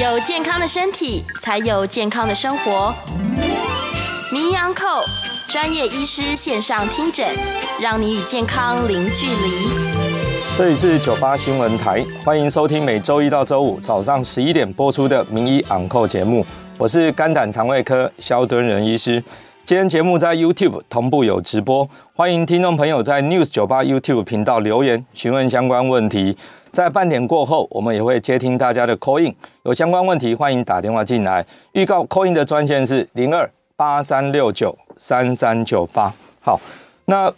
有健康的身体，才有健康的生活。名医昂寇专业医师线上听诊，让你与健康零距离。这里是九八新闻台，欢迎收听每周一到周五早上十一点播出的名医昂寇节目。我是肝胆肠胃科萧敦仁医师。今天节目在 YouTube 同步有直播，欢迎听众朋友在 News 九八 YouTube 频道留言询问相关问题。在半点过后，我们也会接听大家的 call in，有相关问题欢迎打电话进来。预告 call in 的专线是零二八三六九三三九八。好，那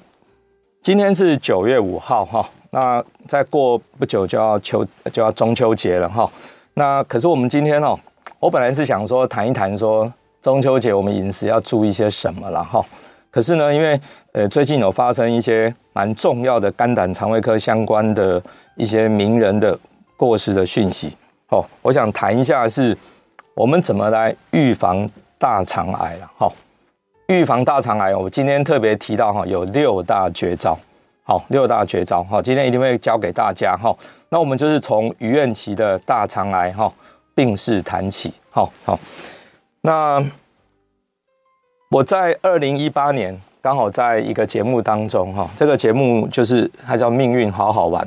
今天是九月五号哈，那再过不久就要秋就要中秋节了哈。那可是我们今天哦，我本来是想说谈一谈说中秋节我们饮食要注意些什么了哈。可是呢，因为呃最近有发生一些蛮重要的肝胆肠胃科相关的一些名人的过世的讯息，哦，我想谈一下是我们怎么来预防大肠癌了，哈，预防大肠癌，我今天特别提到哈，有六大绝招，好，六大绝招，好，今天一定会教给大家，哈，那我们就是从余愿琪的大肠癌哈病史谈起，好好，那。我在二零一八年刚好在一个节目当中，哈，这个节目就是它叫《命运好好玩》。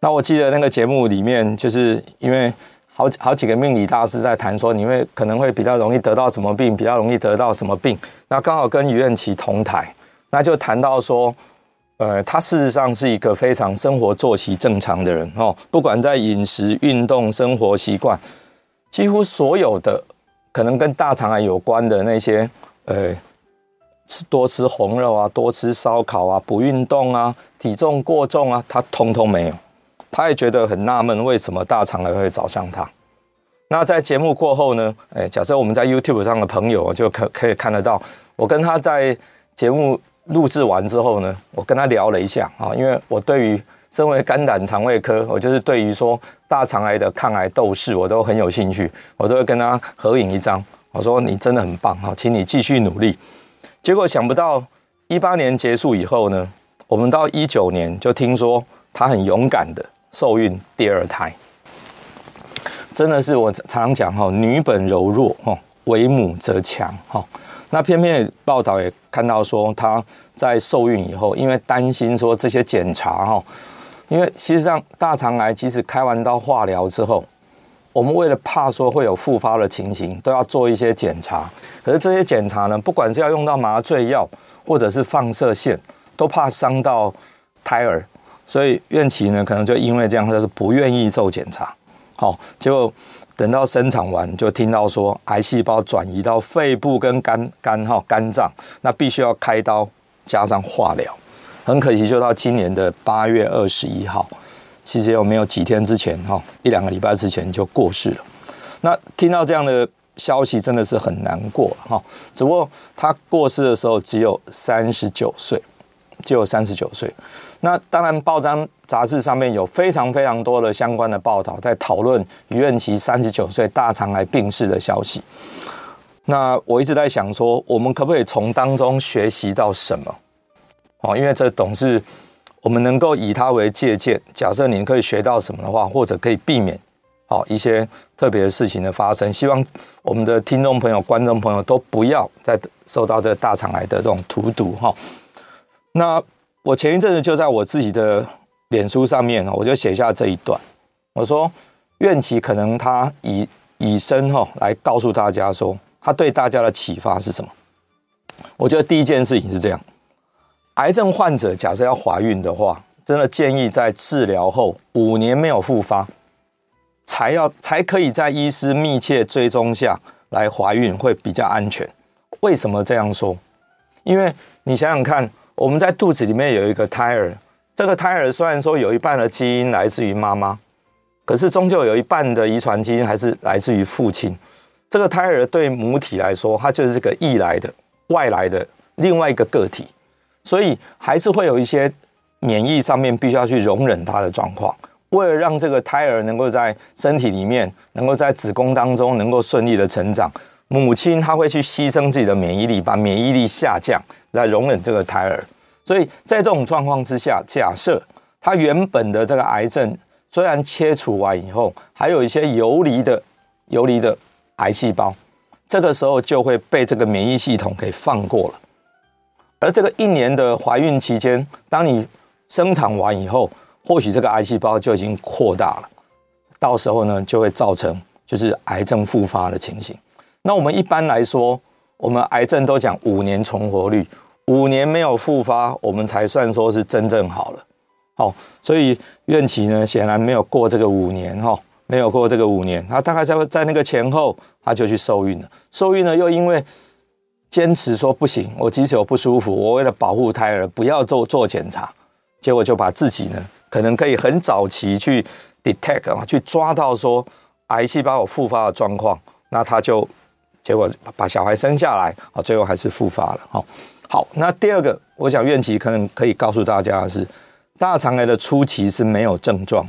那我记得那个节目里面，就是因为好好几个命理大师在谈说，你会可能会比较容易得到什么病，比较容易得到什么病。那刚好跟余愿琪同台，那就谈到说，呃，他事实上是一个非常生活作息正常的人，哦，不管在饮食、运动、生活习惯，几乎所有的。可能跟大肠癌有关的那些，呃，吃多吃红肉啊，多吃烧烤啊，不运动啊，体重过重啊，他通通没有。他也觉得很纳闷，为什么大肠癌会找上他？那在节目过后呢？哎，假设我们在 YouTube 上的朋友就可可以看得到，我跟他在节目录制完之后呢，我跟他聊了一下啊，因为我对于。身为肝胆肠胃科，我就是对于说大肠癌的抗癌斗士，我都很有兴趣，我都会跟他合影一张。我说你真的很棒哈，请你继续努力。结果想不到一八年结束以后呢，我们到一九年就听说他很勇敢的受孕第二胎。真的是我常讲哈，女本柔弱哈，为母则强哈。那偏偏报道也看到说他在受孕以后，因为担心说这些检查哈。因为其实上大肠癌即使开完刀化疗之后，我们为了怕说会有复发的情形，都要做一些检查。可是这些检查呢，不管是要用到麻醉药或者是放射线，都怕伤到胎儿，所以愿琪呢可能就因为这样，就是不愿意做检查。好，结果等到生产完，就听到说癌细胞转移到肺部跟肝肝哈肝脏，那必须要开刀加上化疗。很可惜，就到今年的八月二十一号，其实有没有几天之前哈，一两个礼拜之前就过世了。那听到这样的消息，真的是很难过哈。只不过他过世的时候只有三十九岁，只有三十九岁。那当然，报章杂志上面有非常非常多的相关的报道，在讨论余愿琪三十九岁大肠癌病逝的消息。那我一直在想说，我们可不可以从当中学习到什么？哦，因为这总是我们能够以它为借鉴。假设您可以学到什么的话，或者可以避免好一些特别的事情的发生。希望我们的听众朋友、观众朋友都不要再受到这大肠癌的这种荼毒哈。那我前一阵子就在我自己的脸书上面，我就写下这一段。我说，愿琪可能他以以身哈来告诉大家说，他对大家的启发是什么？我觉得第一件事情是这样。癌症患者假设要怀孕的话，真的建议在治疗后五年没有复发，才要才可以在医师密切追踪下来怀孕，会比较安全。为什么这样说？因为你想想看，我们在肚子里面有一个胎儿，这个胎儿虽然说有一半的基因来自于妈妈，可是终究有一半的遗传基因还是来自于父亲。这个胎儿对母体来说，它就是个异来的、外来的另外一个个体。所以还是会有一些免疫上面必须要去容忍它的状况，为了让这个胎儿能够在身体里面，能够在子宫当中能够顺利的成长，母亲她会去牺牲自己的免疫力，把免疫力下降，来容忍这个胎儿。所以在这种状况之下，假设他原本的这个癌症虽然切除完以后，还有一些游离的游离的癌细胞，这个时候就会被这个免疫系统给放过了。而这个一年的怀孕期间，当你生产完以后，或许这个癌细胞就已经扩大了，到时候呢，就会造成就是癌症复发的情形。那我们一般来说，我们癌症都讲五年存活率，五年没有复发，我们才算说是真正好了。好，所以苑萁呢，显然没有过这个五年哈，没有过这个五年，他大概在在那个前后，他就去受孕了。受孕了又因为坚持说不行，我即使有不舒服，我为了保护胎儿，不要做做检查，结果就把自己呢，可能可以很早期去 detect 啊，去抓到说癌细胞有复发的状况，那他就。结果把小孩生下来，啊，最后还是复发了。好，好，那第二个，我想苑萁可能可以告诉大家的是，大肠癌的初期是没有症状，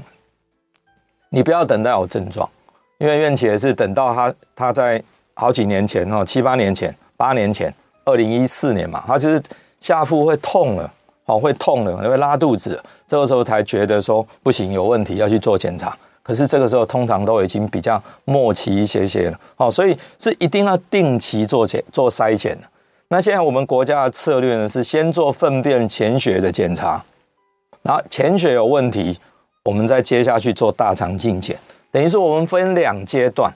你不要等到有症状，因为苑萁也是等到他他在好几年前哈，七八年前、八年前，二零一四年嘛，他就是下腹会痛了，哦，会痛了，会拉肚子，这个时候才觉得说不行，有问题要去做检查。可是这个时候通常都已经比较末期一些些了，好，所以是一定要定期做检做筛检的。那现在我们国家的策略呢，是先做粪便潜血的检查，然后潜血有问题，我们再接下去做大肠镜检，等于是我们分两阶段。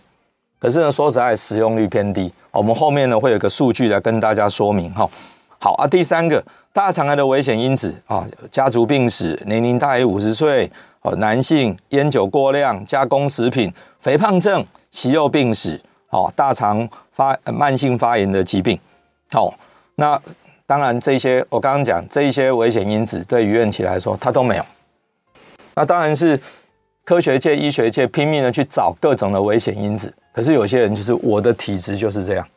可是呢，说实在，使用率偏低。我们后面呢会有个数据来跟大家说明哈。好啊，第三个大肠癌的危险因子啊，家族病史，年龄大于五十岁。哦，男性烟酒过量、加工食品、肥胖症、息肉病史、哦，大肠发慢性发炎的疾病，好，那当然这些我刚刚讲这一些危险因子对于院企来说，它都没有。那当然是科学界、医学界拼命的去找各种的危险因子，可是有些人就是我的体质就是这样，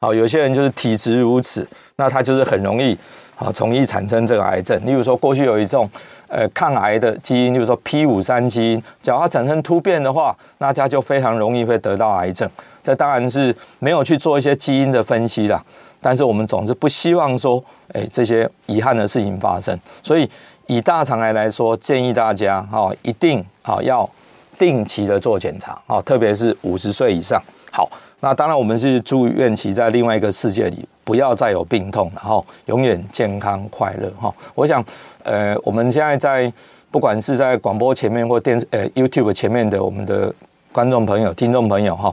好，有些人就是体质如此，那他就是很容易。啊，从易产生这个癌症。例如说，过去有一种呃抗癌的基因，就是说 P 五三基因，只要它产生突变的话，那它就非常容易会得到癌症。这当然是没有去做一些基因的分析啦，但是我们总是不希望说，哎，这些遗憾的事情发生。所以以大肠癌来说，建议大家哈，一定啊要定期的做检查啊，特别是五十岁以上。好。那当然，我们是祝愿其在另外一个世界里不要再有病痛，然后永远健康快乐哈。我想，呃，我们现在在不管是在广播前面或电视呃 YouTube 前面的我们的观众朋友、听众朋友哈，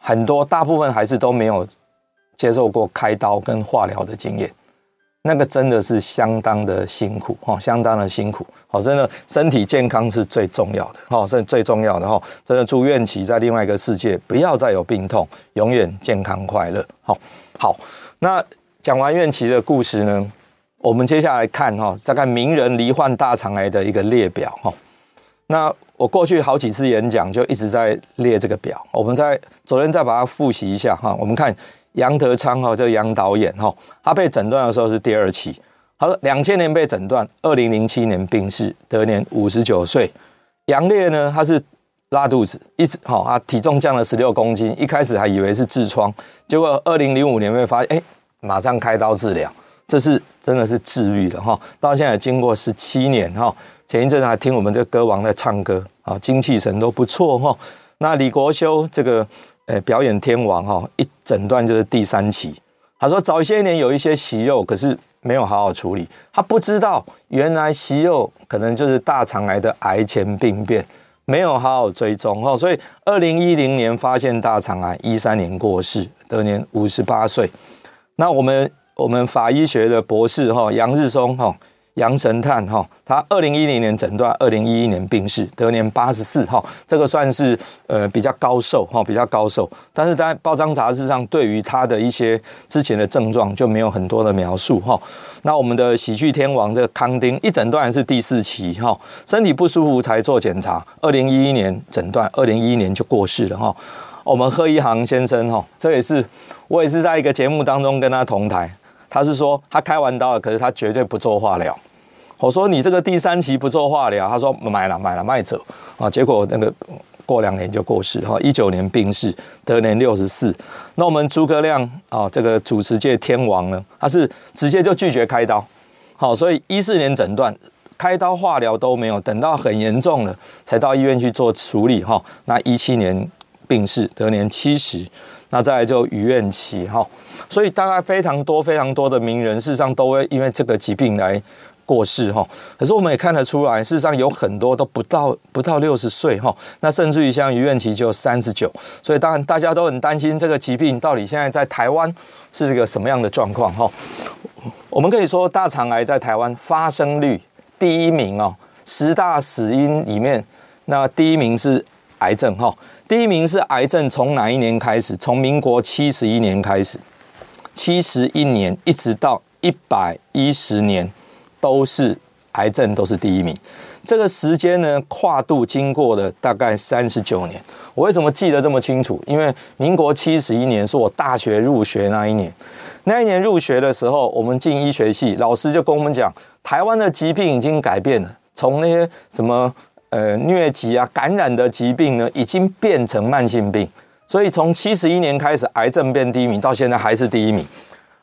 很多大部分还是都没有接受过开刀跟化疗的经验。那个真的是相当的辛苦哈，相当的辛苦。好，真的身体健康是最重要的哈，是最重要的哈。真的祝苑萁在另外一个世界不要再有病痛，永远健康快乐。好，好。那讲完苑萁的故事呢，我们接下来看哈，再看名人罹患大肠癌的一个列表哈。那我过去好几次演讲就一直在列这个表，我们在昨天再把它复习一下哈。我们看。杨德昌哈，这个杨导演哈，他被诊断的时候是第二期。他说两千年被诊断，二零零七年病逝，得年五十九岁。杨烈呢，他是拉肚子，一直哈，他体重降了十六公斤，一开始还以为是痔疮，结果二零零五年被发现，哎，马上开刀治疗，这是真的是治愈了哈。到现在经过十七年哈，前一阵还听我们这歌王在唱歌啊，精气神都不错哈。那李国修这个。诶，表演天王哈，一诊断就是第三期。他说早些年有一些息肉，可是没有好好处理。他不知道原来息肉可能就是大肠癌的癌前病变，没有好好追踪哈。所以二零一零年发现大肠癌，一三年过世，得年五十八岁。那我们我们法医学的博士哈，杨日松哈。杨神探哈，他二零一零年诊断，二零一一年病逝，得年八十四哈，这个算是呃比较高寿哈，比较高寿。但是在报章杂志上，对于他的一些之前的症状就没有很多的描述哈。那我们的喜剧天王这个康丁一诊断是第四期哈，身体不舒服才做检查，二零一一年诊断，二零一一年就过世了哈。我们贺一航先生哈，这也是我也是在一个节目当中跟他同台，他是说他开完刀了，可是他绝对不做化疗。我说你这个第三期不做化疗，他说买了买了卖走啊，结果那个过两年就过世哈，一九年病逝，得年六十四。那我们诸葛亮啊，这个主持界天王呢，他是直接就拒绝开刀，好，所以一四年诊断开刀化疗都没有，等到很严重了才到医院去做处理哈。那一七年病逝，得年七十，那再来就余愿琪哈。所以大概非常多非常多的名人，事实上都会因为这个疾病来过世哈。可是我们也看得出来，事实上有很多都不到不到六十岁哈。那甚至于像余愿琪就三十九，所以当然大家都很担心这个疾病到底现在在台湾是一个什么样的状况哈。我们可以说，大肠癌在台湾发生率第一名哦，十大死因里面，那第一名是癌症哈。第一名是癌症，从哪一年开始？从民国七十一年开始，七十一年一直到一百一十年，都是癌症，都是第一名。这个时间呢，跨度经过了大概三十九年。我为什么记得这么清楚？因为民国七十一年是我大学入学那一年。那一年入学的时候，我们进医学系，老师就跟我们讲，台湾的疾病已经改变了，从那些什么呃疟疾啊、感染的疾病呢，已经变成慢性病。所以从七十一年开始，癌症变第一名，到现在还是第一名。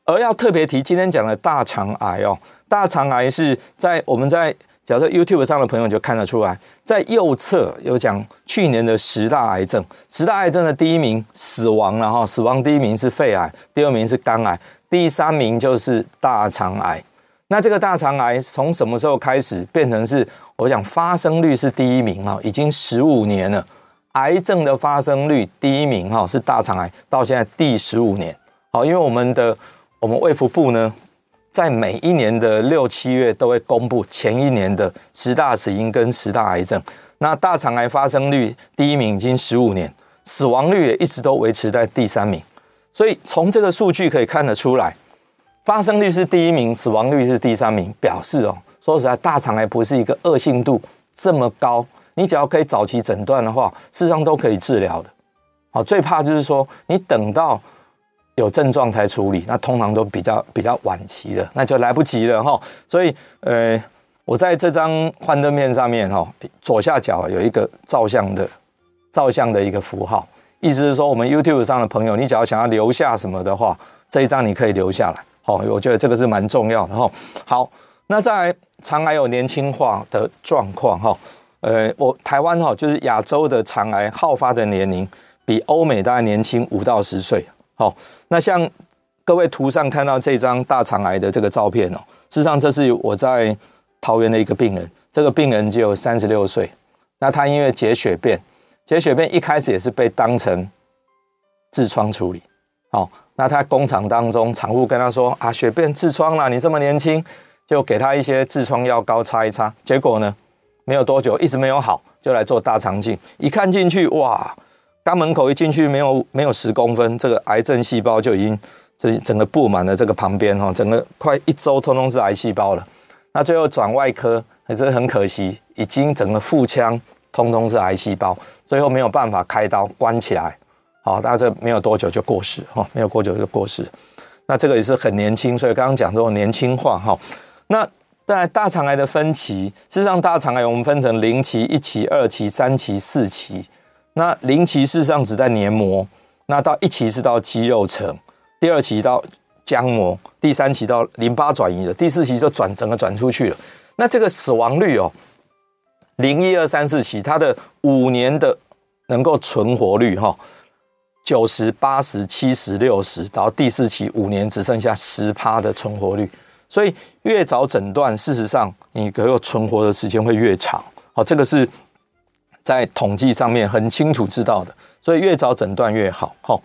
而要特别提今天讲的大肠癌哦，大肠癌是在我们在。假设 YouTube 上的朋友就看得出来，在右侧有讲去年的十大癌症，十大癌症的第一名死亡了哈，死亡第一名是肺癌，第二名是肝癌，第三名就是大肠癌。那这个大肠癌从什么时候开始变成是我讲发生率是第一名哈，已经十五年了，癌症的发生率第一名哈是大肠癌，到现在第十五年。好，因为我们的我们卫福部呢。在每一年的六七月都会公布前一年的十大死因跟十大癌症。那大肠癌发生率第一名已经十五年，死亡率也一直都维持在第三名。所以从这个数据可以看得出来，发生率是第一名，死亡率是第三名，表示哦，说实在，大肠癌不是一个恶性度这么高，你只要可以早期诊断的话，事实上都可以治疗的。好，最怕就是说你等到。有症状才处理，那通常都比较比较晚期的，那就来不及了哈。所以，呃，我在这张幻灯片上面哈，左下角有一个照相的照相的一个符号，意思是说，我们 YouTube 上的朋友，你只要想要留下什么的话，这一张你可以留下来。好，我觉得这个是蛮重要的哈。好，那在肠癌有年轻化的状况哈，呃，我台湾哈就是亚洲的肠癌好发的年龄比欧美大概年轻五到十岁。好，那像各位图上看到这张大肠癌的这个照片哦，事实上这是我在桃园的一个病人，这个病人只有三十六岁，那他因为结血便，结血便一开始也是被当成痔疮处理，好，那他工厂当中厂务跟他说啊，血便痔疮啦，你这么年轻，就给他一些痔疮药膏擦一擦，结果呢，没有多久一直没有好，就来做大肠镜，一看进去哇。肛门口一进去没有没有十公分，这个癌症细胞就已经这整个布满了这个旁边哈，整个快一周通通是癌细胞了。那最后转外科还是很可惜，已经整个腹腔通通是癌细胞，最后没有办法开刀关起来。好，大概这没有多久就过世哈，没有多久就过世。那这个也是很年轻，所以刚刚讲说年轻化哈。那在大肠癌的分期，事实上大肠癌我们分成零期、一期、二期、三期、四期。那零期事实上只在黏膜，那到一期是到肌肉层，第二期到浆膜，第三期到淋巴转移了，第四期就转整个转出去了。那这个死亡率哦，零一二三四期它的五年的能够存活率哈，九十八十七十六十，到第四期五年只剩下十趴的存活率。所以越早诊断，事实上你可有存活的时间会越长。好，这个是。在统计上面很清楚知道的，所以越早诊断越好。哈，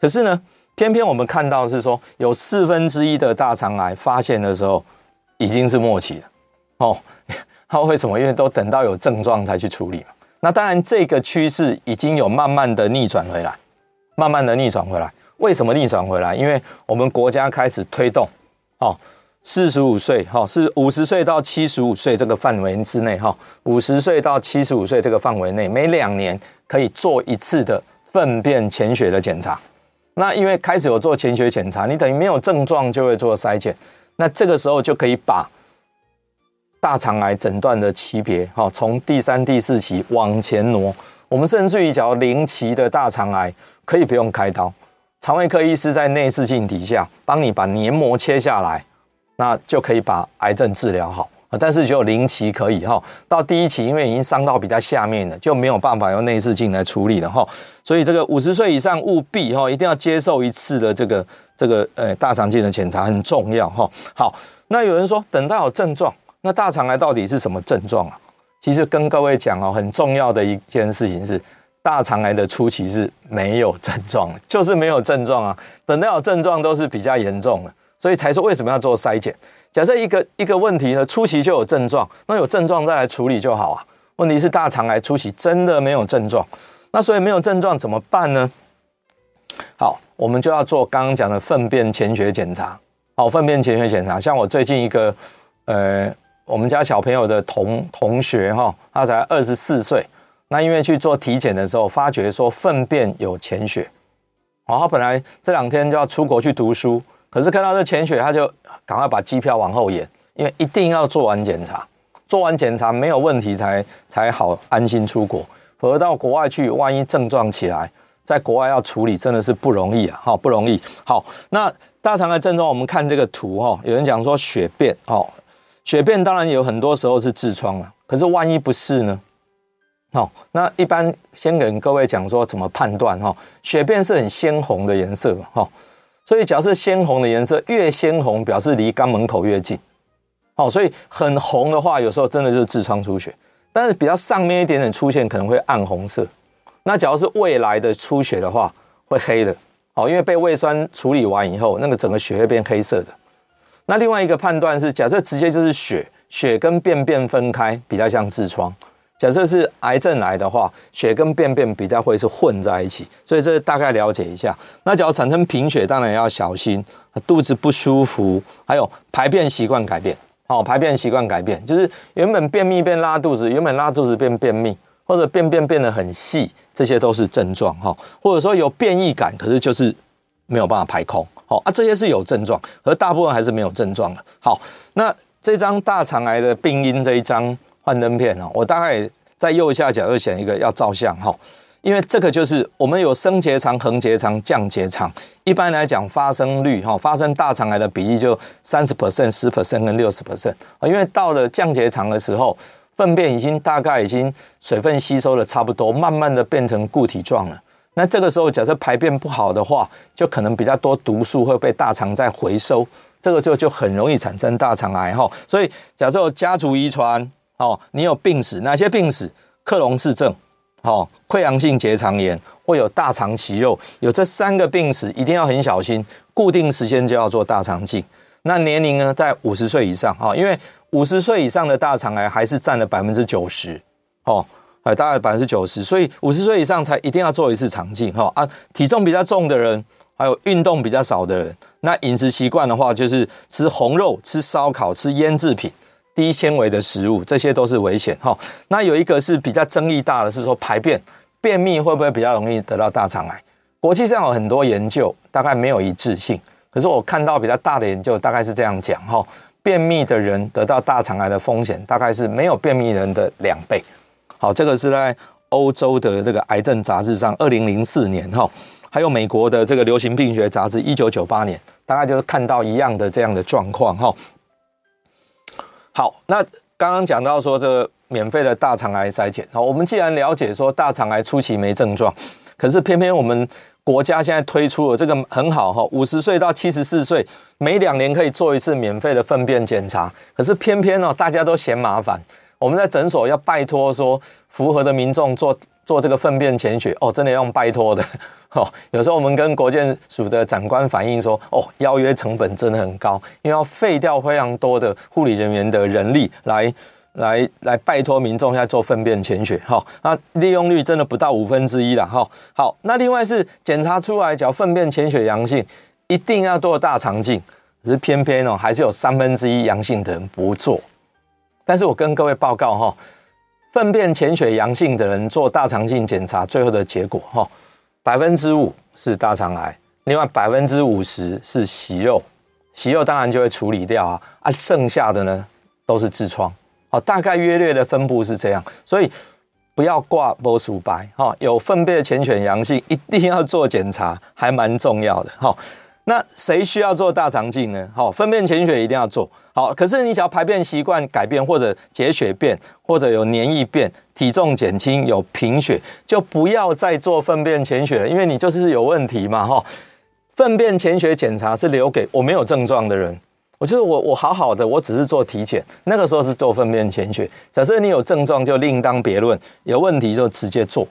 可是呢，偏偏我们看到是说，有四分之一的大肠癌发现的时候已经是末期了。哦，他为什么？因为都等到有症状才去处理嘛。那当然，这个趋势已经有慢慢的逆转回来，慢慢的逆转回来。为什么逆转回来？因为我们国家开始推动。哦。四十五岁，哈，是五十岁到七十五岁这个范围之内，哈，五十岁到七十五岁这个范围内，每两年可以做一次的粪便潜血的检查。那因为开始有做潜血检查，你等于没有症状就会做筛检，那这个时候就可以把大肠癌诊断的级别，哈，从第三、第四期往前挪。我们甚至于讲零期的大肠癌可以不用开刀，肠胃科医师在内视镜底下帮你把黏膜切下来。那就可以把癌症治疗好，但是只有零期可以哈。到第一期，因为已经伤到比较下面了，就没有办法用内视镜来处理了哈。所以这个五十岁以上务必哈，一定要接受一次的这个这个呃大肠镜的检查，很重要哈。好，那有人说等到有症状，那大肠癌到底是什么症状啊？其实跟各位讲哦，很重要的一件事情是。大肠癌的初期是没有症状，就是没有症状啊。等到有症状都是比较严重了，所以才说为什么要做筛检。假设一个一个问题呢，初期就有症状，那有症状再来处理就好啊。问题是大肠癌初期真的没有症状，那所以没有症状怎么办呢？好，我们就要做刚刚讲的粪便潜血检查。好，粪便潜血检查，像我最近一个呃，我们家小朋友的同同学哈，他才二十四岁。那因为去做体检的时候，发觉说粪便有潜血，哦，他本来这两天就要出国去读书，可是看到这潜血，他就赶快把机票往后延，因为一定要做完检查，做完检查没有问题才才好安心出国，否则到国外去，万一症状起来，在国外要处理真的是不容易啊，哈，不容易。好，那大肠的症状，我们看这个图哈，有人讲说血便，哦，血便当然有很多时候是痔疮了，可是万一不是呢？好，那一般先跟各位讲说怎么判断哈，血便是很鲜红的颜色，哈，所以假设鲜红的颜色越鲜红，表示离肛门口越近，好，所以很红的话，有时候真的就是痔疮出血，但是比较上面一点点出现可能会暗红色，那假如是胃来的出血的话，会黑的，好，因为被胃酸处理完以后，那个整个血会变黑色的。那另外一个判断是，假设直接就是血，血跟便便分开，比较像痔疮。假设是癌症来的话，血跟便便比较会是混在一起，所以这大概了解一下。那假如产生贫血，当然要小心，肚子不舒服，还有排便习惯改变。好，排便习惯改变，就是原本便秘变拉肚子，原本拉肚子变便秘，或者便便变得很细，这些都是症状哈。或者说有便意感，可是就是没有办法排空。好啊，这些是有症状，而大部分还是没有症状的。好，那这张大肠癌的病因这一张。幻灯片哦，我大概在右下角又选一个要照相哈，因为这个就是我们有升结肠、横结肠、降结肠。一般来讲，发生率哈，发生大肠癌的比例就三十 percent、十 percent 跟六十 percent 啊。因为到了降结肠的时候，粪便已经大概已经水分吸收的差不多，慢慢的变成固体状了。那这个时候，假设排便不好的话，就可能比较多毒素会被大肠再回收，这个就就很容易产生大肠癌哈。所以，假设家族遗传。哦，你有病史，哪些病史？克隆氏症，哦，溃疡性结肠炎，或有大肠息肉，有这三个病史，一定要很小心。固定时间就要做大肠镜。那年龄呢，在五十岁以上，哈，因为五十岁以上的大肠癌还是占了百分之九十，哦，呃，大概百分之九十，所以五十岁以上才一定要做一次肠镜，哈啊，体重比较重的人，还有运动比较少的人，那饮食习惯的话，就是吃红肉、吃烧烤、吃腌制品。低纤维的食物，这些都是危险哈。那有一个是比较争议大的，是说排便便秘会不会比较容易得到大肠癌？国际上有很多研究，大概没有一致性。可是我看到比较大的研究，大概是这样讲哈：便秘的人得到大肠癌的风险，大概是没有便秘人的两倍。好，这个是在欧洲的这个癌症杂志上，二零零四年哈，还有美国的这个流行病学杂志一九九八年，大概就是看到一样的这样的状况哈。好，那刚刚讲到说这个免费的大肠癌筛检，好，我们既然了解说大肠癌初期没症状，可是偏偏我们国家现在推出了这个很好哈，五十岁到七十四岁每两年可以做一次免费的粪便检查，可是偏偏哦大家都嫌麻烦，我们在诊所要拜托说符合的民众做做这个粪便潜血哦，真的要用拜托的。哦，有时候我们跟国健署的长官反映说，哦，邀约成本真的很高，因为要废掉非常多的护理人员的人力来来来拜托民众在做粪便潜血，哈，那利用率真的不到五分之一了，哈。好，那另外是检查出来只要粪便潜血阳性，一定要做大肠镜，可是偏偏哦，还是有三分之一阳性的人不做。但是我跟各位报告哈，粪便潜血阳性的人做大肠镜检查，最后的结果哈。百分之五是大肠癌，另外百分之五十是息肉，息肉当然就会处理掉啊，啊，剩下的呢都是痔疮，好，大概约略的分布是这样，所以不要挂波鼠白哈，有粪便潜血阳性一定要做检查，还蛮重要的哈。那谁需要做大肠镜呢？好，粪便潜血一定要做好。可是你只要排便习惯改变，或者结血便，或者有黏液便，体重减轻，有贫血，就不要再做粪便潜血了，因为你就是有问题嘛，哈。粪便潜血检查是留给我没有症状的人。我觉得我我好好的，我只是做体检，那个时候是做粪便潜血。假设你有症状，就另当别论；有问题就直接做。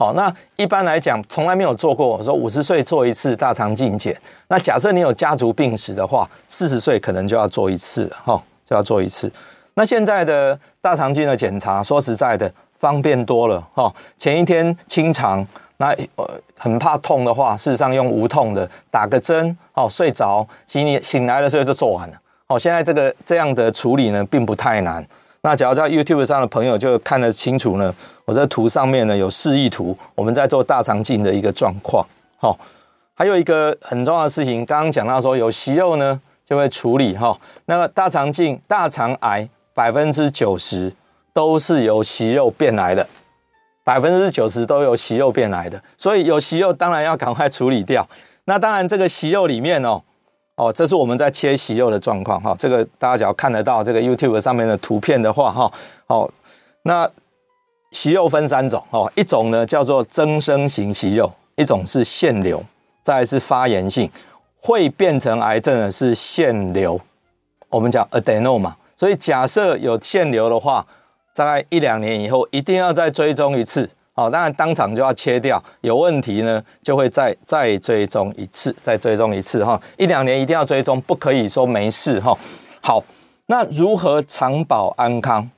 好，那一般来讲，从来没有做过。我说五十岁做一次大肠镜检。那假设你有家族病史的话，四十岁可能就要做一次了，哈，就要做一次。那现在的大肠镜的检查，说实在的，方便多了，哈。前一天清肠，那呃很怕痛的话，事实上用无痛的打个针，哦，睡着，其实你醒来的时候就做完了。哦，现在这个这样的处理呢，并不太难。那假如在 YouTube 上的朋友就看得清楚呢，我这图上面呢有示意图，我们在做大肠镜的一个状况。好，还有一个很重要的事情，刚刚讲到说有息肉呢就会处理哈。那个大肠镜大肠癌百分之九十都是由息肉变来的，百分之九十都由息肉变来的，所以有息肉当然要赶快处理掉。那当然这个息肉里面哦。哦，这是我们在切息肉的状况哈。这个大家只要看得到这个 YouTube 上面的图片的话哈，好，那息肉分三种哦，一种呢叫做增生型息肉，一种是腺瘤，再是发炎性，会变成癌症的是腺瘤，我们讲 adenoma。所以假设有腺瘤的话，大概一两年以后一定要再追踪一次。好，当然当场就要切掉，有问题呢就会再再追踪一次，再追踪一次哈，一两年一定要追踪，不可以说没事哈。好，那如何长保安康？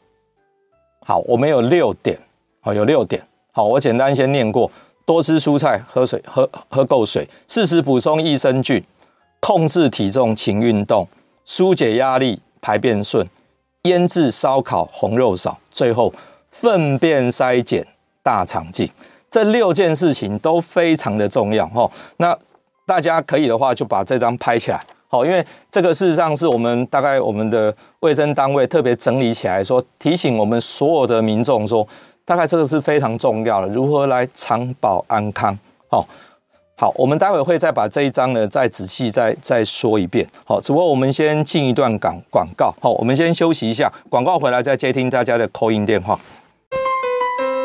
好，我们有六点，好，有六点。好，我简单先念过：多吃蔬菜，喝水，喝喝够水，适时补充益生菌，控制体重，勤运动，纾解压力，排便顺，腌制烧烤，红肉少，最后粪便筛检。大肠镜这六件事情都非常的重要哈。那大家可以的话，就把这张拍起来，好，因为这个事实上是我们大概我们的卫生单位特别整理起来说，提醒我们所有的民众说，大概这个是非常重要的，如何来长保安康。好，好，我们待会会再把这一章呢再仔细再再说一遍。好，只不过我们先进一段广广告。好，我们先休息一下，广告回来再接听大家的 call in 电话。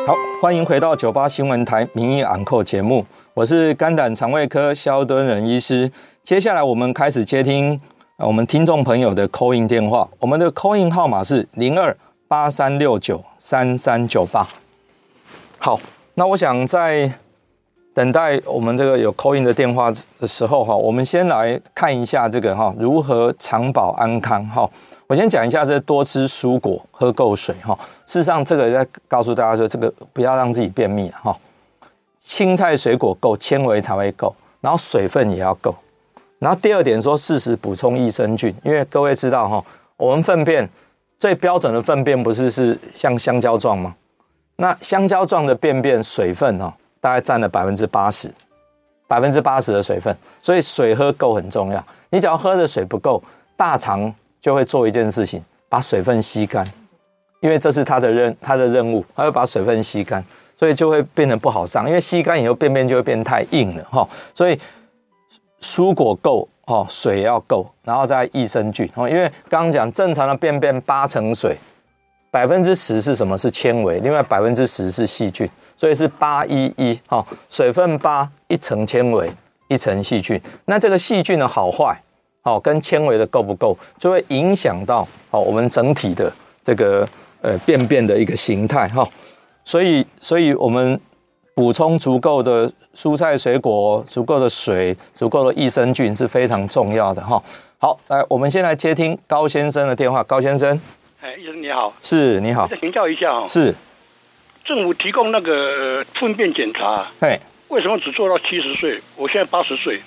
好，欢迎回到九八新闻台名医昂扣节目，我是肝胆肠胃科萧敦仁医师。接下来我们开始接听我们听众朋友的 c a l in 电话，我们的 c a l in 号码是零二八三六九三三九八。好，那我想在等待我们这个有 c a l in 的电话的时候哈，我们先来看一下这个哈，如何长保安康哈。我先讲一下，这多吃蔬果，喝够水哈。事实上，这个在告诉大家说，这个不要让自己便秘哈。青菜水果够，纤维才会够，然后水分也要够。然后第二点说，适时补充益生菌，因为各位知道哈，我们粪便最标准的粪便不是是像香蕉状吗？那香蕉状的便便水分哈，大概占了百分之八十，百分之八十的水分，所以水喝够很重要。你只要喝的水不够，大肠。就会做一件事情，把水分吸干，因为这是它的任它的任务，它会把水分吸干，所以就会变得不好上，因为吸干以后便便就会变太硬了哈。所以蔬果够哦，水要够，然后再益生菌哦。因为刚刚讲正常的便便八成水，百分之十是什么？是纤维，另外百分之十是细菌，所以是八一一哈。水分八，一层纤维，一层细菌。那这个细菌的好坏？好，跟纤维的够不够，就会影响到好我们整体的这个呃便便的一个形态哈。所以，所以我们补充足够的蔬菜水果、足够的水、足够的益生菌是非常重要的哈。好，来，我们先来接听高先生的电话。高先生，哎，医生你好，是你好，再请教一下哦，是政府提供那个粪便检查，哎，为什么只做到七十岁？我现在八十岁，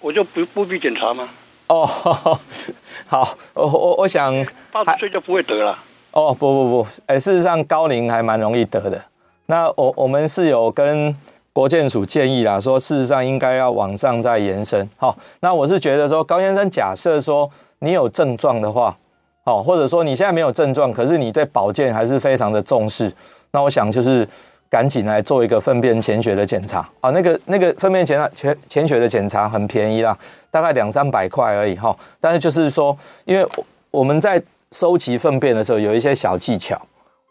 我就不不必检查吗？哦，好，我我我想八十岁就不会得了。哦，不不不，哎，事实上高龄还蛮容易得的。那我我们是有跟国健署建议啦，说事实上应该要往上再延伸。好，那我是觉得说高先生，假设说你有症状的话，好，或者说你现在没有症状，可是你对保健还是非常的重视，那我想就是赶紧来做一个粪便潜血的检查啊。那个那个粪便潜潜潜血的检查很便宜啦，大概两三百块而已哈。但是就是说，因为我们在收集粪便的时候有一些小技巧。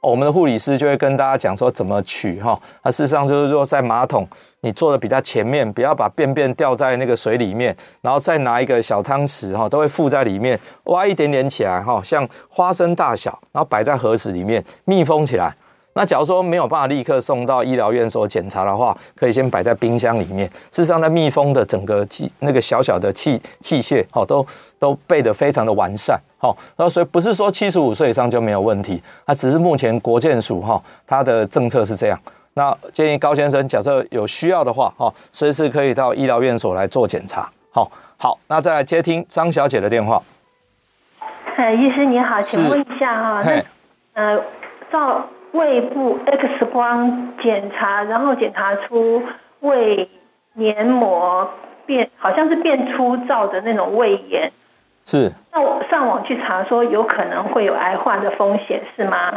我们的护理师就会跟大家讲说怎么取哈，那事实上就是说在马桶你坐的比较前面，不要把便便掉在那个水里面，然后再拿一个小汤匙哈，都会附在里面，挖一点点起来哈，像花生大小，然后摆在盒子里面密封起来。那假如说没有办法立刻送到医疗院所检查的话，可以先摆在冰箱里面。事实上，在密封的整个器那个小小的器器械，哈，都都备得非常的完善，哈。然后所以不是说七十五岁以上就没有问题，那只是目前国健署哈它的政策是这样。那建议高先生，假设有需要的话，哈，随时可以到医疗院所来做检查。好，好，那再来接听张小姐的电话。呃，医师你好，请问一下哈，那呃照。胃部 X 光检查，然后检查出胃黏膜变，好像是变粗糙的那种胃炎。是。那我上网去查说，有可能会有癌化的风险，是吗？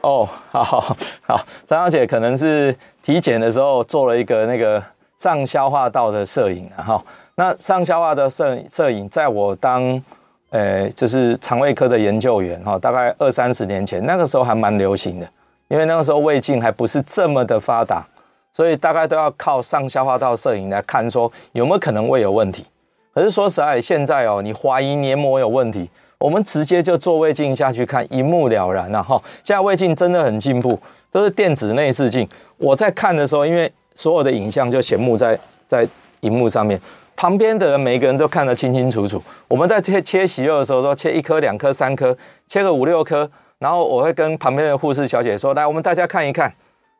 哦，好好好，张小姐可能是体检的时候做了一个那个上消化道的摄影啊，哈。那上消化道摄摄影，在我当呃就是肠胃科的研究员哈，大概二三十年前，那个时候还蛮流行的。因为那个时候胃镜还不是这么的发达，所以大概都要靠上消化道摄影来看，说有没有可能胃有问题。可是说实在，现在哦，你怀疑黏膜有问题，我们直接就做胃镜下去看，一目了然了哈。现在胃镜真的很进步，都是电子内视镜。我在看的时候，因为所有的影像就显目在在荧幕上面，旁边的人每一个人都看得清清楚楚。我们在切切息肉的时候，说切一颗、两颗、三颗，切个五六颗。然后我会跟旁边的护士小姐说：“来，我们大家看一看，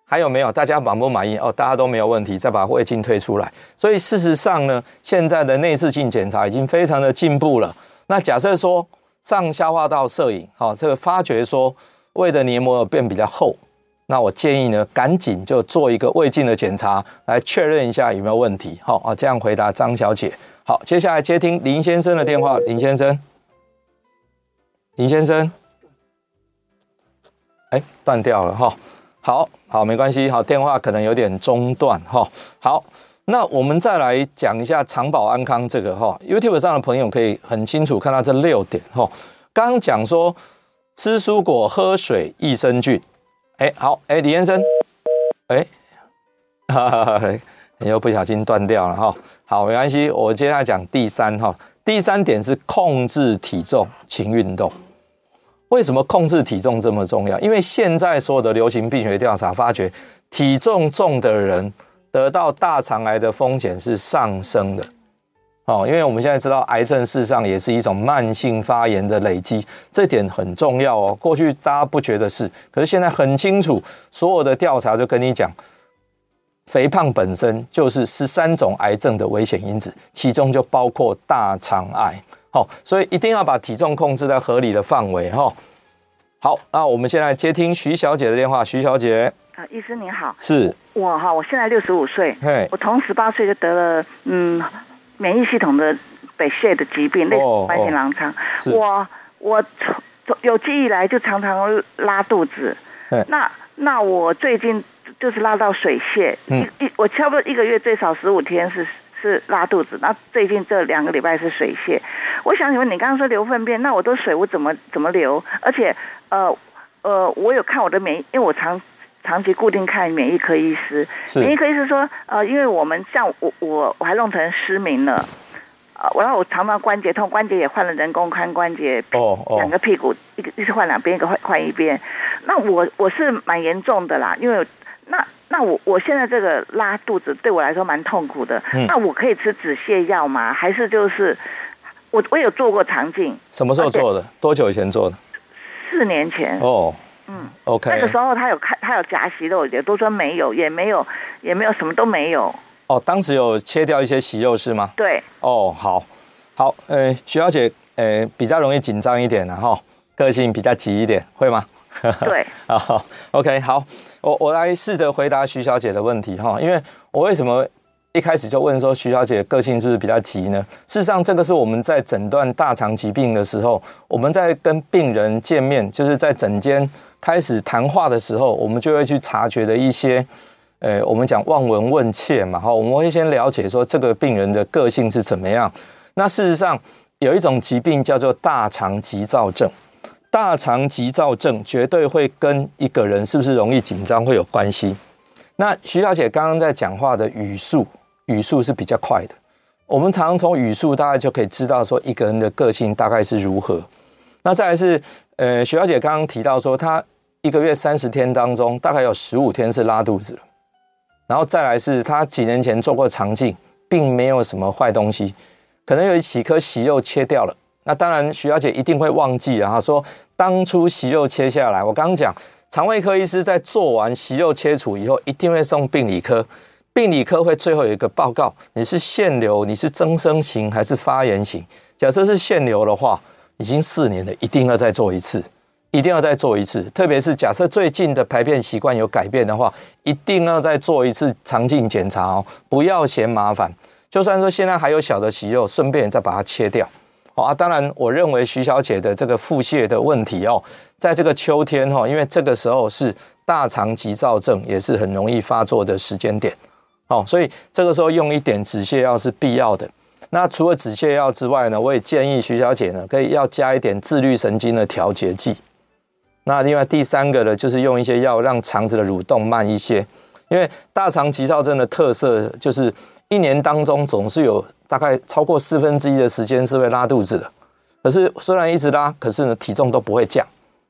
还有没有？大家满不满意？哦，大家都没有问题，再把胃镜推出来。所以事实上呢，现在的内视镜检查已经非常的进步了。那假设说上消化道摄影，好，这个发觉说胃的黏膜变比较厚，那我建议呢，赶紧就做一个胃镜的检查，来确认一下有没有问题。好啊，这样回答张小姐。好，接下来接听林先生的电话。林先生，林先生。”哎，断掉了哈，好好没关系，好，电话可能有点中断哈。好，那我们再来讲一下长保安康这个哈，YouTube 上的朋友可以很清楚看到这六点哈。刚刚讲说吃蔬果、喝水益生菌，哎，好，哎，李先生，哎，哈哈哈，你又不小心断掉了哈。好，没关系，我接下来讲第三哈，第三点是控制体重，勤运动。为什么控制体重这么重要？因为现在所有的流行病学调查发觉，体重重的人得到大肠癌的风险是上升的。哦，因为我们现在知道，癌症事实上也是一种慢性发炎的累积，这点很重要哦。过去大家不觉得是，可是现在很清楚，所有的调查就跟你讲，肥胖本身就是十三种癌症的危险因子，其中就包括大肠癌。好，所以一定要把体重控制在合理的范围哈。好，那我们现在接听徐小姐的电话。徐小姐，啊，医生您好，是我哈，我现在六十五岁，我从十八岁就得了嗯免疫系统的北泻的疾病，类似慢性狼疮。我我从有记忆以来就常常拉肚子，那那我最近就是拉到水泻，一一我差不多一个月最少十五天是。是拉肚子，那最近这两个礼拜是水泻。我想请问你刚刚说流粪便，那我都水我怎么怎么流？而且呃呃，我有看我的免疫，因为我长长期固定看免疫科医师，免疫科医师说呃，因为我们像我我我还弄成失明了，呃，然后我常常关节痛，关节也换了人工髋关节，哦哦，两个屁股一个一是换两边，一个换换一边。那我我是蛮严重的啦，因为那。那我我现在这个拉肚子对我来说蛮痛苦的，嗯、那我可以吃止泻药吗？还是就是我我有做过肠镜？什么时候做的？多久以前做的？四年前。哦，嗯，OK。那个时候他有看，他有夹息肉，也都说没有，也没有，也没有什么都没有。哦，当时有切掉一些息肉是吗？对。哦，好，好，呃，徐小姐，呃，比较容易紧张一点然后个性比较急一点，会吗？对，好，OK，好，我我来试着回答徐小姐的问题哈，因为我为什么一开始就问说徐小姐个性是不是比较急呢？事实上，这个是我们在诊断大肠疾病的时候，我们在跟病人见面，就是在诊间开始谈话的时候，我们就会去察觉的一些，呃，我们讲望闻问切嘛，哈，我们会先了解说这个病人的个性是怎么样。那事实上有一种疾病叫做大肠急躁症，大肠急躁症绝对会跟一个人是不是容易紧张会有关系。那徐小姐刚刚在讲话的语速，语速是比较快的。我们常常从语速大概就可以知道说一个人的个性大概是如何。那再来是，呃，徐小姐刚刚提到说，她一个月三十天当中，大概有十五天是拉肚子。然后再来是，她几年前做过肠镜，并没有什么坏东西，可能有几颗息肉切掉了。那当然，徐小姐一定会忘记啊，说当初息肉切下来，我刚刚讲。肠胃科医师在做完息肉切除以后，一定会送病理科，病理科会最后有一个报告，你是腺瘤，你是增生型还是发炎型？假设是腺瘤的话，已经四年了，一定要再做一次，一定要再做一次。特别是假设最近的排便习惯有改变的话，一定要再做一次肠镜检查哦，不要嫌麻烦。就算说现在还有小的息肉，顺便再把它切掉。啊，当然，我认为徐小姐的这个腹泻的问题哦，在这个秋天哈，因为这个时候是大肠急躁症，也是很容易发作的时间点，哦，所以这个时候用一点止泻药是必要的。那除了止泻药之外呢，我也建议徐小姐呢，可以要加一点自律神经的调节剂。那另外第三个呢，就是用一些药让肠子的蠕动慢一些，因为大肠急躁症的特色就是一年当中总是有。大概超过四分之一的时间是会拉肚子的，可是虽然一直拉，可是呢体重都不会降，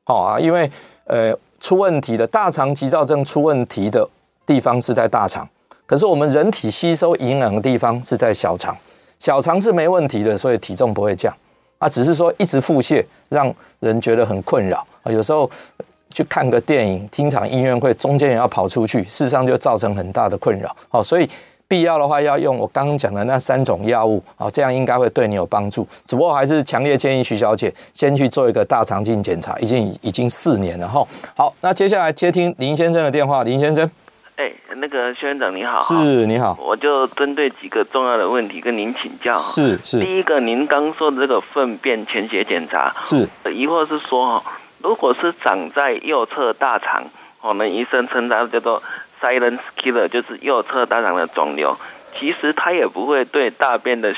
好啊，因为呃出问题的大肠急躁症出问题的地方是在大肠，可是我们人体吸收营养的地方是在小肠，小肠是没问题的，所以体重不会降，啊，只是说一直腹泻让人觉得很困扰。啊，有时候去看个电影、听场音乐会，中间也要跑出去，事实上就造成很大的困扰，好，所以。必要的话，要用我刚刚讲的那三种药物，好，这样应该会对你有帮助。只不过还是强烈建议徐小姐先去做一个大肠镜检查，已经已经四年了哈。好，那接下来接听林先生的电话，林先生，哎，那个薛院长你好，是，你好，我就针对几个重要的问题跟您请教。是是，第一个，您刚说的这个粪便潜血检查，是疑惑是说哈，如果是长在右侧大肠，我们医生称它叫做。Silent killer 就是右侧大肠的肿瘤，其实它也不会对大便的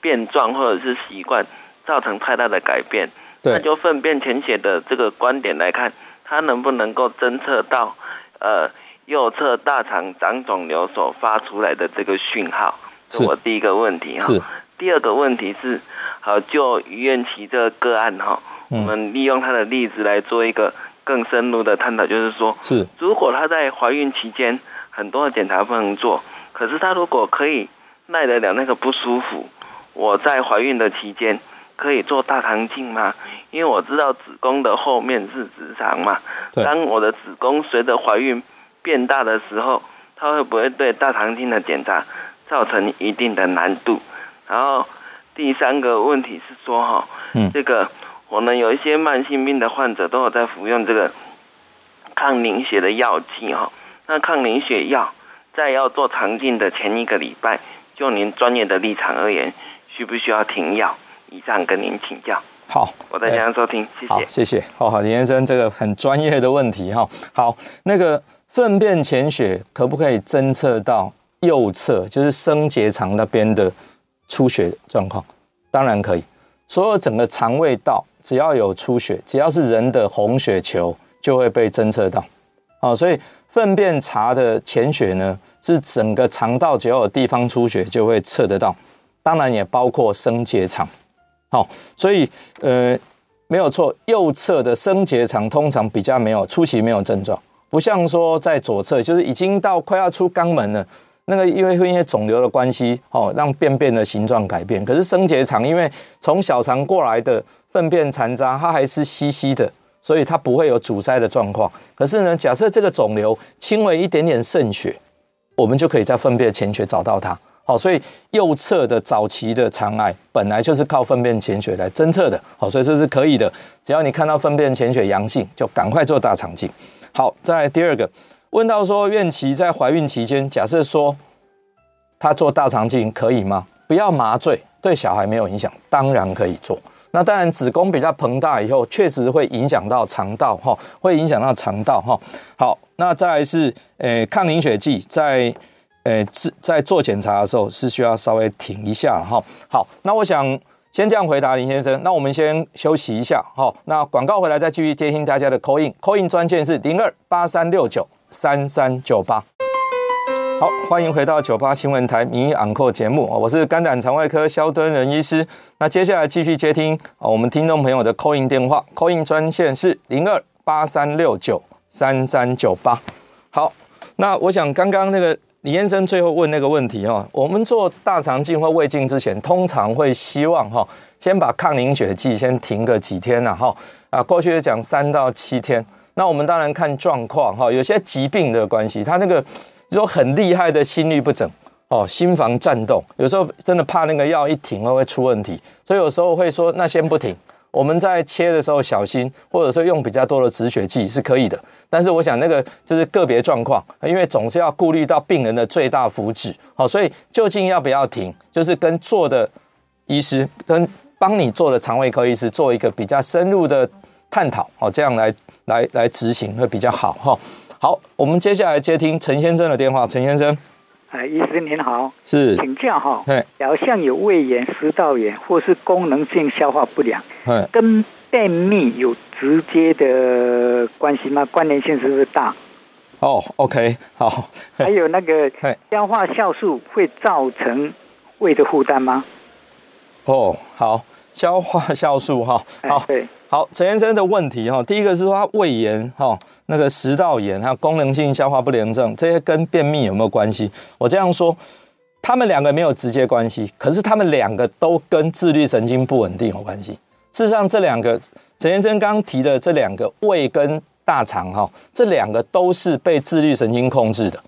便状或者是习惯造成太大的改变。对，那就粪便潜血的这个观点来看，它能不能够侦测到呃右侧大肠长肿瘤所发出来的这个讯号？是我第一个问题哈。第二个问题是，好，就于愿琪这个个案哈，我们利用他的例子来做一个。更深入的探讨就是说，是如果她在怀孕期间很多的检查不能做，可是她如果可以耐得了那个不舒服，我在怀孕的期间可以做大肠镜吗？因为我知道子宫的后面是直肠嘛，当我的子宫随着怀孕变大的时候，它会不会对大肠镜的检查造成一定的难度？然后第三个问题是说，哈，嗯，这个。我们有一些慢性病的患者都有在服用这个抗凝血的药剂哈。那抗凝血药在要做肠镜的前一个礼拜，就您专业的立场而言，需不需要停药？以上跟您请教。好，我在家收听，谢谢。好，谢谢。好好，李先生，这个很专业的问题哈。好，那个粪便潜血可不可以侦测到右侧，就是升结肠那边的出血状况？当然可以。所有整个肠胃道。只要有出血，只要是人的红血球就会被侦测到，啊，所以粪便查的潜血呢，是整个肠道只要有地方出血就会测得到，当然也包括升结肠，好，所以呃没有错，右侧的升结肠通常比较没有初期没有症状，不像说在左侧就是已经到快要出肛门了。那个因为会因为肿瘤的关系，哦，让便便的形状改变。可是升结肠，因为从小肠过来的粪便残渣，它还是稀稀的，所以它不会有阻塞的状况。可是呢，假设这个肿瘤轻微一点点渗血，我们就可以在粪便潜血找到它。好，所以右侧的早期的肠癌本来就是靠粪便潜血来侦测的。好，所以这是可以的。只要你看到粪便潜血阳性，就赶快做大肠镜。好，再来第二个。问到说，愿琪在怀孕期间，假设说她做大肠镜可以吗？不要麻醉，对小孩没有影响，当然可以做。那当然子宫比较膨大以后，确实会影响到肠道哈，会影响到肠道哈。好，那再来是呃抗凝血剂在呃在做检查的时候是需要稍微停一下哈。好，那我想先这样回答林先生，那我们先休息一下哈。那广告回来再继续接听大家的 call in，call in 专线是零二八三六九三三九八。好，欢迎回到九八新闻台名医昂扣节目，我是肝胆肠胃科萧敦仁医师。那接下来继续接听我们听众朋友的扣印电话扣印专线是零二八三六九三三九八。好，那我想刚刚那个李先生最后问那个问题哈，我们做大肠镜或胃镜之前，通常会希望哈，先把抗凝血剂先停个几天呐哈啊，过去讲三到七天。那我们当然看状况哈，有些疾病的关系，他那个。就说很厉害的心律不整哦，心房颤动，有时候真的怕那个药一停了会出问题，所以有时候会说那先不停，我们在切的时候小心，或者说用比较多的止血剂是可以的。但是我想那个就是个别状况，因为总是要顾虑到病人的最大福祉，好，所以究竟要不要停，就是跟做的医师跟帮你做的肠胃科医师做一个比较深入的探讨，哦，这样来来来执行会比较好哈。好，我们接下来接听陈先生的电话。陈先生，哎，医生您好，是，请教哈，假如像有胃炎、食道炎或是功能性消化不良，跟便秘有直接的关系吗？关联性是不是大？哦，OK，好。还有那个消化酵素会造成胃的负担吗？哦，好，消化酵素哈，好，对。好，陈先生的问题哈，第一个是说他胃炎哈，那个食道炎还有功能性消化不良症，这些跟便秘有没有关系？我这样说，他们两个没有直接关系，可是他们两个都跟自律神经不稳定有关系。事实上，这两个陈先生刚提的这两个胃跟大肠哈，这两个都是被自律神经控制的。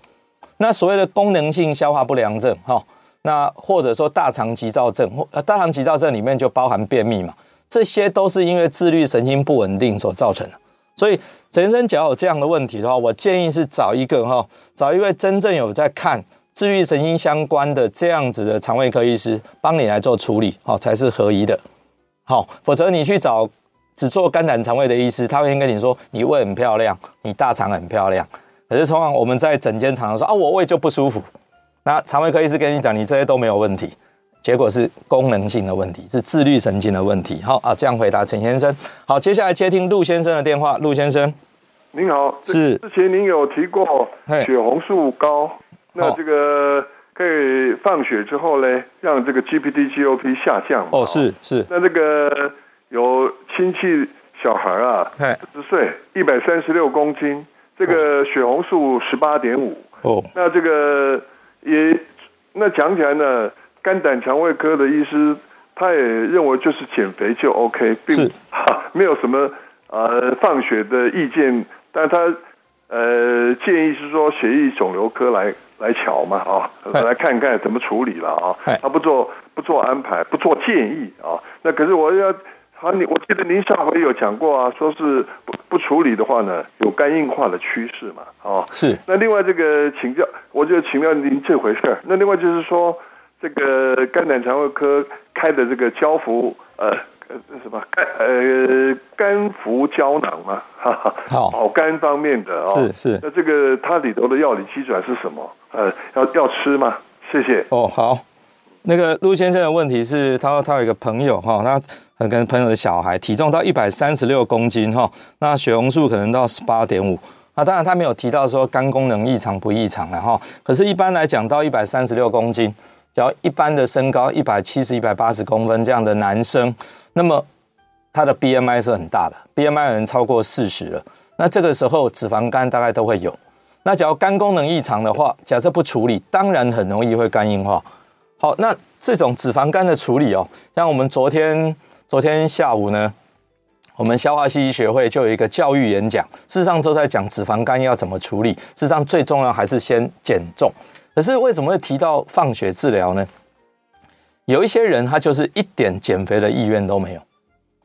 那所谓的功能性消化不良症哈，那或者说大肠急躁症，或大肠急躁症里面就包含便秘嘛。这些都是因为自律神经不稳定所造成的，所以陈先生假如有这样的问题的话，我建议是找一个哈，找一位真正有在看自律神经相关的这样子的肠胃科医师帮你来做处理，好才是合宜的。好，否则你去找只做肝胆肠胃的医师，他会先跟你说你胃很漂亮，你大肠很漂亮，可是通常我们在整间常常说啊，我胃就不舒服，那肠胃科医师跟你讲，你这些都没有问题。结果是功能性的问题，是自律神经的问题。好啊，这样回答陈先生。好，接下来接听陆先生的电话。陆先生，您好，是之前您有提过血红素高，那这个可以放血之后呢，让这个 GPT GOP 下降。哦，是是。那这个有亲戚小孩啊，十岁，一百三十六公斤，这个血红素十八点五。哦，那这个也那讲起来呢。肝胆肠胃科的医师，他也认为就是减肥就 OK，并 没有什么呃放血的意见，但他呃建议是说血液肿瘤科来来瞧嘛啊，来看看怎么处理了啊，他不做不做安排，不做建议啊。那可是我要好，你我记得您上回有讲过啊，说是不不处理的话呢，有肝硬化的趋势嘛啊。是。那另外这个请教，我就请教您这回事儿。那另外就是说。这个肝胆肠胃科开的这个胶服，呃呃什么肝呃肝服胶囊嘛，哈哈，肝方面的哦，是是。那这个它里头的药理机转是什么？呃，要要吃吗？谢谢。哦，好。那个陆先生的问题是，他说他有一个朋友哈，他跟朋友的小孩体重到一百三十六公斤哈，那血红素可能到十八点五。那当然他没有提到说肝功能异常不异常了哈，可是一般来讲到一百三十六公斤。只要一般的身高一百七十、一百八十公分这样的男生，那么他的 BMI 是很大的，BMI 有人超过四十了。那这个时候脂肪肝大概都会有。那假如肝功能异常的话，假设不处理，当然很容易会肝硬化。好，那这种脂肪肝的处理哦，像我们昨天昨天下午呢，我们消化系医学会就有一个教育演讲，事实上都在讲脂肪肝要怎么处理。事实上最重要还是先减重。可是为什么会提到放血治疗呢？有一些人他就是一点减肥的意愿都没有。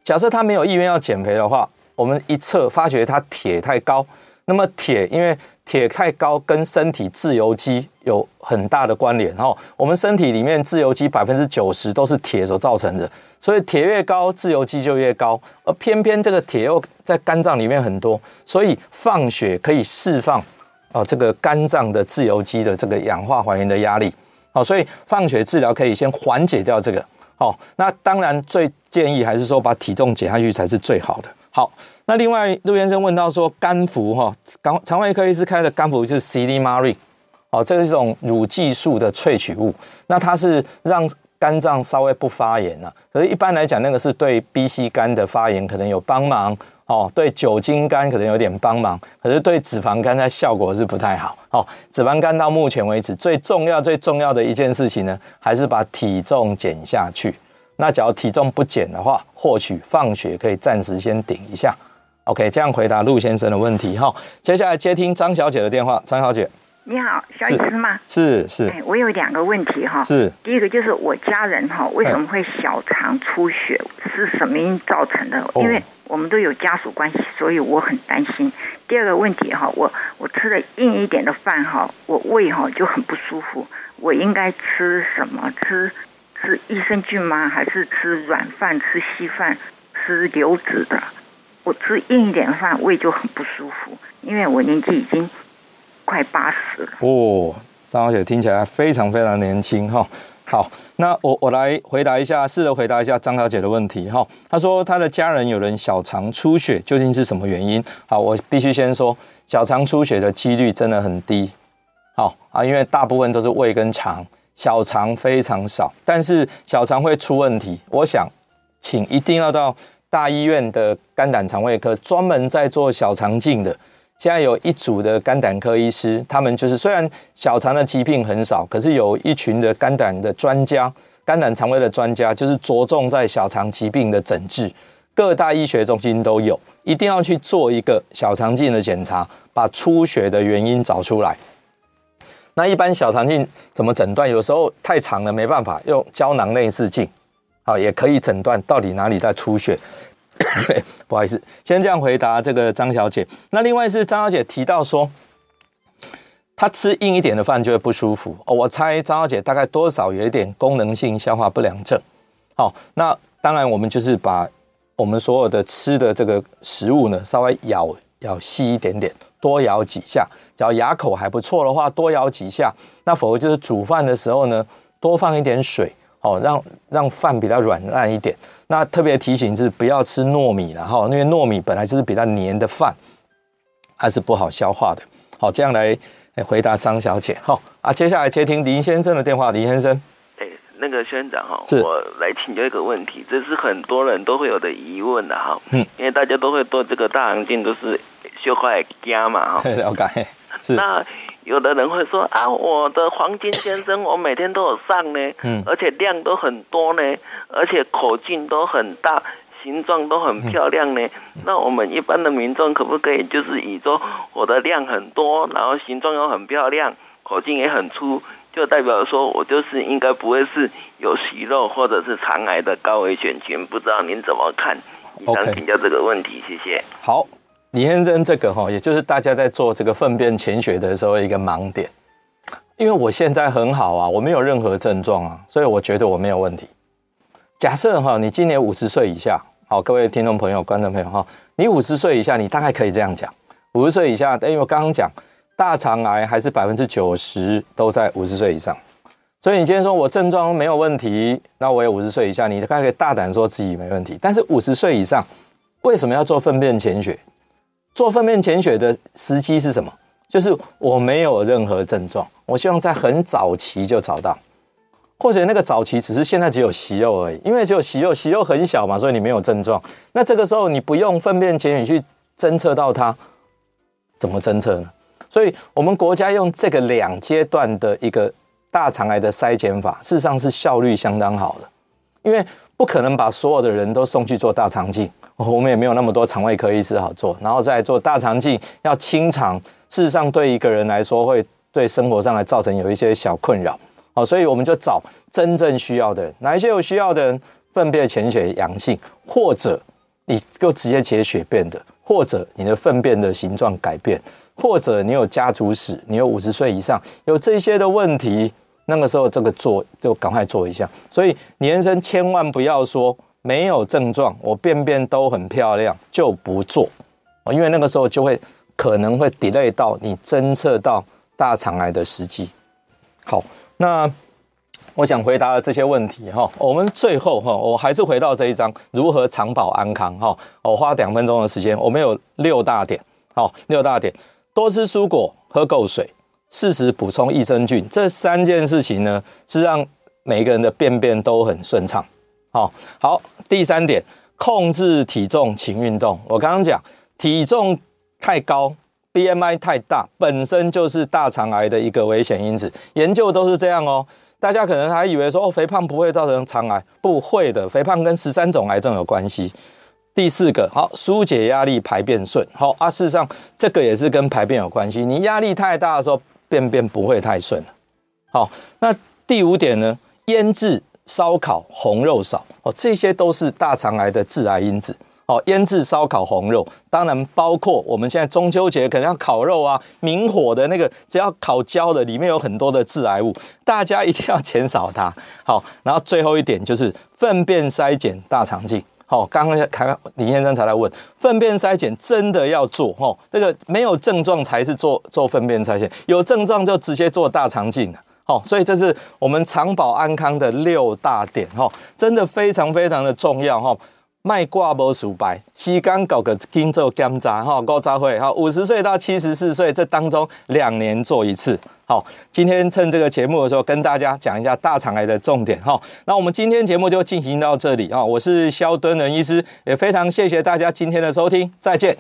假设他没有意愿要减肥的话，我们一测发觉他铁太高，那么铁，因为铁太高，跟身体自由基有很大的关联哈。我们身体里面自由基百分之九十都是铁所造成的，所以铁越高，自由基就越高。而偏偏这个铁又在肝脏里面很多，所以放血可以释放哦这个肝脏的自由基的这个氧化还原的压力。好，所以放血治疗可以先缓解掉这个。好，那当然最建议还是说把体重减下去才是最好的。好。那另外，陆先生问到说，肝服哈，肠肠胃科医师开的肝服就是 c d m a r i 哦，这是一种乳激素的萃取物。那它是让肝脏稍微不发炎了，可是一般来讲，那个是对 B、C 肝的发炎可能有帮忙哦，对酒精肝可能有点帮忙，可是对脂肪肝它效果是不太好。哦，脂肪肝到目前为止最重要、最重要的一件事情呢，还是把体重减下去。那只要体重不减的话，或许放血可以暂时先顶一下。OK，这样回答陆先生的问题哈。接下来接听张小姐的电话，张小姐，你好，小雨师吗？是是，哎，我有两个问题哈。是，第一个就是我家人哈，为什么会小肠出血？是什么原因造成的？因为我们都有家属关系，所以我很担心。第二个问题哈，我我吃的硬一点的饭哈，我胃哈就很不舒服。我应该吃什么？吃吃益生菌吗？还是吃软饭、吃稀饭、吃流质的？我吃硬一点的饭，胃就很不舒服，因为我年纪已经快八十了。哦，张小姐听起来非常非常年轻哈。好，那我我来回答一下，试着回答一下张小姐的问题哈。她说她的家人有人小肠出血，究竟是什么原因？好，我必须先说，小肠出血的几率真的很低。好啊，因为大部分都是胃跟肠，小肠非常少，但是小肠会出问题。我想，请一定要到。大医院的肝胆肠胃科专门在做小肠镜的，现在有一组的肝胆科医师，他们就是虽然小肠的疾病很少，可是有一群的肝胆的专家、肝胆肠胃的专家，就是着重在小肠疾病的诊治。各大医学中心都有，一定要去做一个小肠镜的检查，把出血的原因找出来。那一般小肠镜怎么诊断？有时候太长了没办法，用胶囊内视镜。好，也可以诊断到底哪里在出血。不好意思，先这样回答这个张小姐。那另外是张小姐提到说，她吃硬一点的饭就会不舒服。哦，我猜张小姐大概多少有一点功能性消化不良症。好，那当然我们就是把我们所有的吃的这个食物呢，稍微咬咬细一点点，多咬几下。只要牙口还不错的话，多咬几下。那否则就是煮饭的时候呢，多放一点水。哦，让让饭比较软烂一点。那特别提醒是不要吃糯米了哈，因为糯米本来就是比较黏的饭，还是不好消化的。好，这样来回答张小姐。好啊，接下来接听林先生的电话。林先生，哎，那个宣长哈，是我来请教一个问题，这是很多人都会有的疑问的哈。嗯，因为大家都会做这个大肠镜，都是小块家嘛哈。了解，是那。有的人会说啊，我的黄金先生，我每天都有上呢，嗯，而且量都很多呢，而且口径都很大，形状都很漂亮呢。嗯、那我们一般的民众可不可以就是以说我的量很多，然后形状又很漂亮，口径也很粗，就代表说我就是应该不会是有息肉或者是肠癌的高危险群？不知道您怎么看？想请教这个问题，谢谢。好。李先生，这个哈，也就是大家在做这个粪便潜血的时候一个盲点，因为我现在很好啊，我没有任何症状啊，所以我觉得我没有问题。假设哈，你今年五十岁以下，好，各位听众朋友、观众朋友哈，你五十岁以下，你大概可以这样讲，五十岁以下，因为我刚刚讲大肠癌还是百分之九十都在五十岁以上，所以你今天说我症状没有问题，那我也五十岁以下，你大概可以大胆说自己没问题。但是五十岁以上，为什么要做粪便潜血？做粪便潜血的时机是什么？就是我没有任何症状，我希望在很早期就找到，或者那个早期只是现在只有息肉而已，因为只有息肉，息肉很小嘛，所以你没有症状。那这个时候你不用粪便潜血去侦测到它，怎么侦测呢？所以我们国家用这个两阶段的一个大肠癌的筛检法，事实上是效率相当好的，因为不可能把所有的人都送去做大肠镜。我们也没有那么多肠胃科医师好做，然后再做大肠镜要清肠，事实上对一个人来说会对生活上来造成有一些小困扰，好，所以我们就找真正需要的人，哪一些有需要的人，粪便潜血阳性，或者你就直接解血便的，或者你的粪便的形状改变，或者你有家族史，你有五十岁以上有这些的问题，那个时候这个做就赶快做一下。所以年生千万不要说没有症状，我便便都很漂亮就不做，因为那个时候就会可能会 delay 到你侦测到大肠癌的时机。好，那。我想回答的这些问题哈，我们最后哈，我还是回到这一章如何长保安康哈。我花两分钟的时间，我们有六大点，好，六大点，多吃蔬果，喝够水，适时补充益生菌，这三件事情呢，是让每个人的便便都很顺畅。好，好，第三点，控制体重，勤运动。我刚刚讲，体重太高，BMI 太大，本身就是大肠癌的一个危险因子，研究都是这样哦。大家可能还以为说哦，肥胖不会造成肠癌，不会的，肥胖跟十三种癌症有关系。第四个，好，疏解压力，排便顺。好啊，事实上这个也是跟排便有关系。你压力太大的时候，便便不会太顺。好，那第五点呢？腌制、烧烤、红肉少哦，这些都是大肠癌的致癌因子。哦，腌制、烧烤、红肉，当然包括我们现在中秋节可能要烤肉啊，明火的那个，只要烤焦的，里面有很多的致癌物，大家一定要减少它。好，然后最后一点就是粪便筛检大肠镜。好，刚刚看李先生才来问，粪便筛检真的要做？哦，这个没有症状才是做做粪便筛检，有症状就直接做大肠镜了。好，所以这是我们长保安康的六大点。哈，真的非常非常的重要。哈。卖挂无数白，时间搞个经做检查哈，高早会哈，五十岁到七十四岁这当中两年做一次。好，今天趁这个节目的时候跟大家讲一下大肠癌的重点哈。那我们今天节目就进行到这里啊，我是萧敦仁医师，也非常谢谢大家今天的收听，再见。